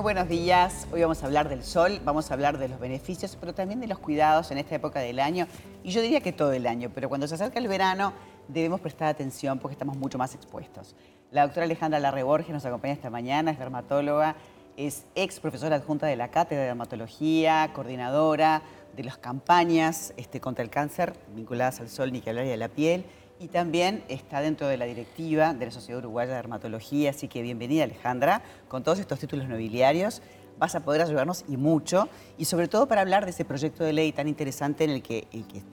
Muy buenos días. Hoy vamos a hablar del sol, vamos a hablar de los beneficios, pero también de los cuidados en esta época del año. Y yo diría que todo el año, pero cuando se acerca el verano debemos prestar atención porque estamos mucho más expuestos. La doctora Alejandra Larreborges nos acompaña esta mañana, es dermatóloga, es ex profesora adjunta de la Cátedra de Dermatología, coordinadora de las campañas este, contra el cáncer vinculadas al sol, ni que hablar y a la piel y también está dentro de la directiva de la Sociedad Uruguaya de Dermatología, así que bienvenida Alejandra, con todos estos títulos nobiliarios vas a poder ayudarnos y mucho, y sobre todo para hablar de ese proyecto de ley tan interesante en el que,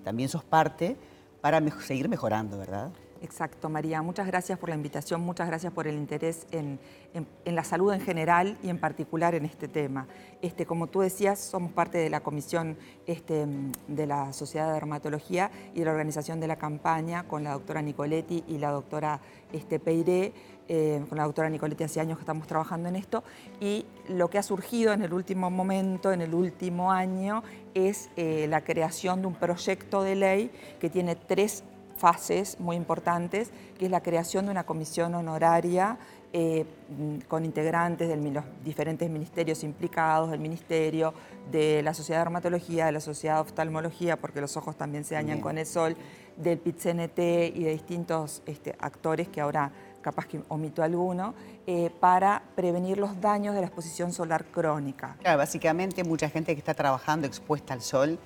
también sos parte para seguir mejorando, ¿verdad? Exacto, María. Muchas gracias por la invitación, muchas gracias por el interés en, la salud en general y en particular en este tema. Este, como tú decías, somos parte de la comisión este, de la Sociedad de Dermatología y de la organización de la campaña con la doctora Nicoletti y la doctora este, Peiré. Eh, con la doctora Nicoletti hace años que estamos trabajando en esto y lo que ha surgido en el último momento, en el último año, es eh, la creación de un proyecto de ley que tiene tres fases muy importantes, que es la creación de una comisión honoraria eh, con integrantes de los diferentes ministerios implicados, del Ministerio, de la Sociedad de Dermatología, de la Sociedad de Oftalmología, porque los ojos también se dañan con el sol, del PIT-CNT y de distintos este, actores que ahora capaz que omito alguno, eh, para prevenir los daños de la exposición solar crónica. Claro, básicamente mucha gente que está trabajando expuesta al sol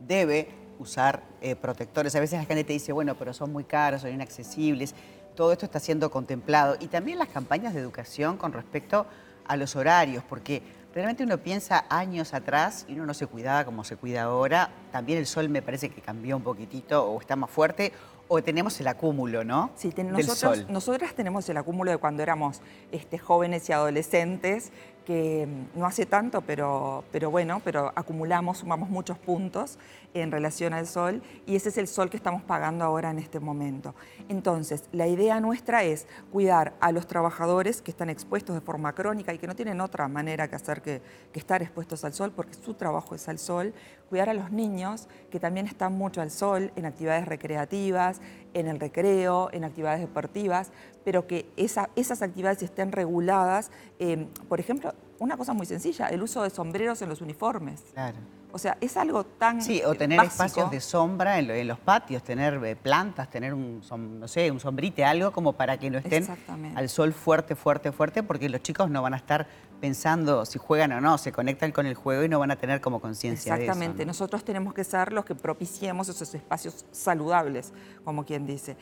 debe usar eh, protectores. A veces la gente te dice, bueno, pero son muy caros, son inaccesibles. Todo esto está siendo contemplado. Y también las campañas de educación con respecto a los horarios, porque realmente uno piensa años atrás y uno no se cuidaba como se cuida ahora. También el sol me parece que cambió un poquitito o está más fuerte o tenemos el acúmulo, ¿no? Sí, nosotros, nosotras tenemos el acúmulo de cuando éramos este, jóvenes y adolescentes, que no hace tanto, pero, pero bueno, pero acumulamos, sumamos muchos puntos en relación al sol y ese es el sol que estamos pagando ahora en este momento. Entonces, la idea nuestra es cuidar a los trabajadores que están expuestos de forma crónica y que no tienen otra manera que hacer que, que estar expuestos al sol, porque su trabajo es al sol, cuidar a los niños que también están mucho al sol en actividades recreativas, en el recreo, en actividades deportivas, pero que esas actividades estén reguladas. Eh, por ejemplo, una cosa muy sencilla, el uso de sombreros en los uniformes. Claro. O sea, es algo tan Sí, o tener espacios de sombra en, los patios, tener eh, plantas, tener un, no sé, un sombrite, algo como para que no estén al sol fuerte, fuerte, fuerte, porque los chicos no van a estar pensando si juegan o no, se conectan con el juego y no van a tener como conciencia de eso. Exactamente, nosotros tenemos que ser los que propiciemos esos espacios saludables, como quien dice.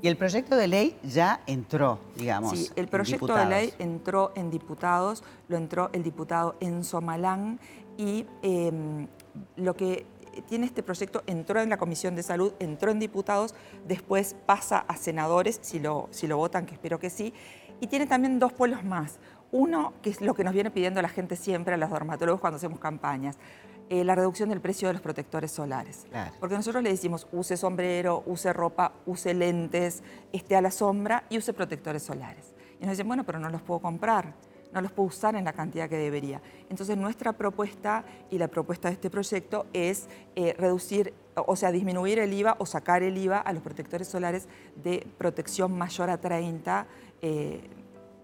y el proyecto de ley ya entró, digamos. Sí, el proyecto de ley entró en diputados, lo entró el diputado Enzo Malán y em, lo que tiene este proyecto entró en la Comisión de Salud, entró en diputados, después pasa a senadores, si lo, si lo votan, que espero que sí, y tiene también dos pueblos más. Uno, que es lo que nos viene pidiendo la gente siempre, a los dermatólogos cuando hacemos campañas, eh, la reducción del precio de los protectores solares. Porque nosotros le decimos, use sombrero, use ropa, use lentes, esté a la sombra y use protectores solares. Y nos dicen, bueno, pero no los puedo comprar no los puedo usar en la cantidad que debería. Entonces nuestra propuesta y la propuesta de este proyecto es eh, reducir, o sea, disminuir el IVA o sacar el IVA a los protectores solares de protección mayor a 30 eh,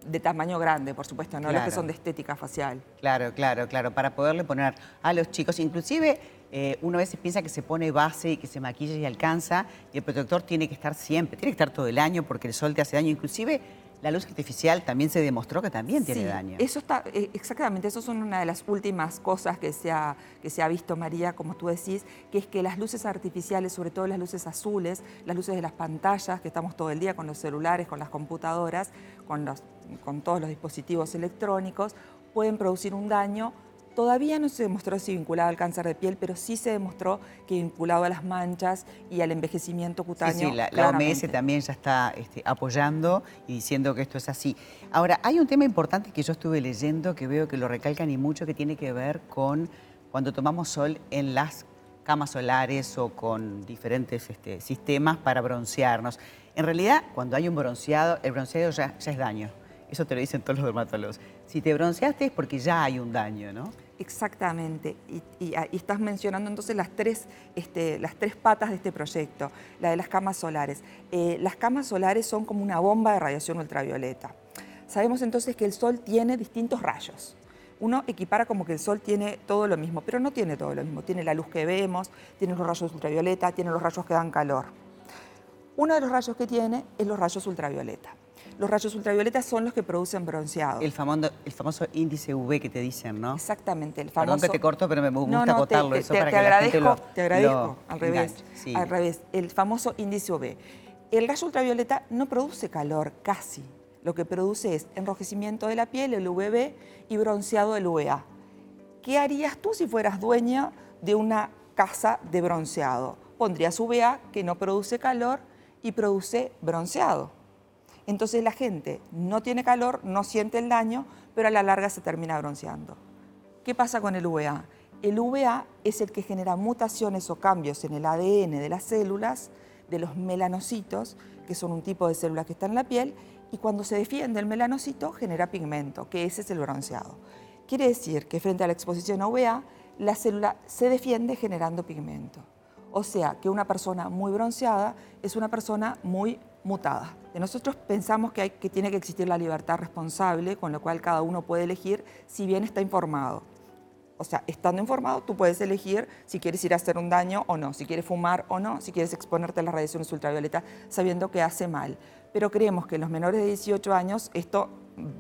de tamaño grande, por supuesto, no los que son de estética facial. Claro, claro, claro, para poderle poner a los chicos, inclusive eh, uno a veces piensa que se pone base y que se maquilla y alcanza, y el protector tiene que estar siempre, tiene que estar todo el año porque el sol te hace daño, inclusive la luz artificial también se demostró que también tiene daño. Eso está, eh, exactamente, eso son una de las últimas cosas que se, ha, que se ha visto, María, como tú decís, que es que las luces artificiales, sobre todo las luces azules, las luces de las pantallas, que estamos todo el día con los celulares, con las computadoras, con, los, con todos los dispositivos electrónicos, pueden producir un daño Todavía no se demostró si vinculado al cáncer de piel, pero sí se demostró que vinculado a las manchas y al envejecimiento cutáneo. Sí, la, OMS también ya está este, apoyando y diciendo que esto es así. Ahora, hay un tema importante que yo estuve leyendo, que veo que lo recalcan y mucho, que tiene que ver con cuando tomamos sol en las camas solares o con diferentes este, sistemas para broncearnos. En realidad, cuando hay un bronceado, el bronceado ya, ya es daño. Eso te lo dicen todos los dermatólogos. Si te bronceaste es porque ya hay un daño, ¿no? Exactamente, y, estás mencionando entonces las tres, este, las tres patas de este proyecto, la de las camas solares. Eh, las camas solares son como una bomba de radiación ultravioleta. Sabemos entonces que el sol tiene distintos rayos. uno equipara como que el sol tiene todo lo mismo, pero no tiene todo lo mismo. Tiene la luz que vemos, tiene los rayos ultravioleta, tiene los rayos que dan calor. Uno de los rayos que tiene es los rayos ultravioleta. Los rayos ultravioleta son los que producen bronceado. El famoso, el famoso índice UV que te dicen, ¿no? Exactamente, el famoso... Perdón que te corto, pero me gusta no, no, acotarlo te, eso te, para te que agradezco, la gente lo, Te agradezco, lo al revés, sí. al revés. El famoso índice UV. El rayo ultravioleta no produce calor, casi. Lo que produce es enrojecimiento de la piel, el UVB, y bronceado del UVA. ¿Qué harías tú si fueras dueña de una casa de bronceado? Pondrías UVA, que no produce calor, y produce bronceado. Entonces la gente no tiene calor, no siente el daño, pero a la larga se termina bronceando. ¿Qué pasa con el UVA? El UVA es el que genera mutaciones o cambios en el ADN de las células, de los melanocitos, que son un tipo de células que están en la piel, y cuando se defiende el melanocito genera pigmento, que ese es el bronceado. Quiere decir que frente a la exposición a UVA, la célula se defiende generando pigmento. O sea, que una persona muy bronceada es una persona muy mutada. Nosotros pensamos que, hay, que tiene que existir la libertad responsable, con lo cual cada uno puede elegir si bien está informado. O sea, estando informado, tú puedes elegir si quieres ir a hacer un daño o no, si quieres fumar o no, si quieres exponerte a las radiaciones ultravioleta sabiendo que hace mal. Pero creemos que en los menores de 18 años esto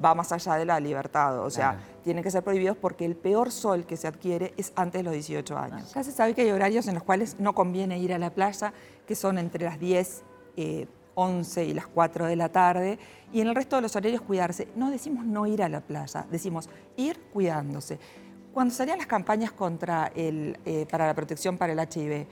va más allá de la libertad, o sea, claro. tienen que ser prohibidos porque el peor sol que se adquiere es antes de los 18 años. Ya se sabe que hay horarios en los cuales no conviene ir a la playa, que son entre las 10, eh, 11 y las 4 de la tarde, y en el resto de los horarios cuidarse. No decimos no ir a la playa, decimos ir cuidándose. Cuando salían las campañas contra el, eh, para la protección para el HIV,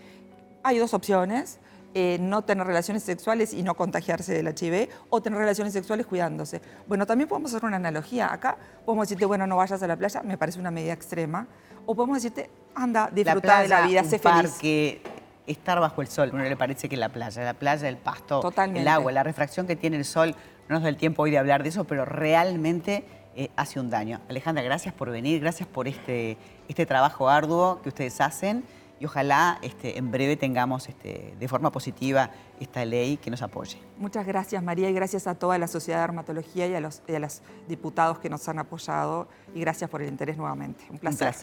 hay dos opciones. Eh, no tener relaciones sexuales y no contagiarse del HIV o tener relaciones sexuales cuidándose. Bueno, también podemos hacer una analogía. Acá podemos decirte, bueno, no vayas a la playa, me parece una medida extrema. O podemos decirte, anda, disfruta de la vida, sé feliz. Estar bajo el sol, a uno le parece que la playa, la playa, el pasto, Totalmente. el agua, la refracción que tiene el sol, no nos da el tiempo hoy de hablar de eso, pero realmente eh, hace un daño. Alejandra, gracias por venir, gracias por este, este trabajo arduo que ustedes hacen y ojalá este, en breve tengamos este, de forma positiva esta ley que nos apoye. Muchas gracias María y gracias a toda la Sociedad de Dermatología y a los, y a los diputados que nos han apoyado y gracias por el interés nuevamente. Un placer. Un placer.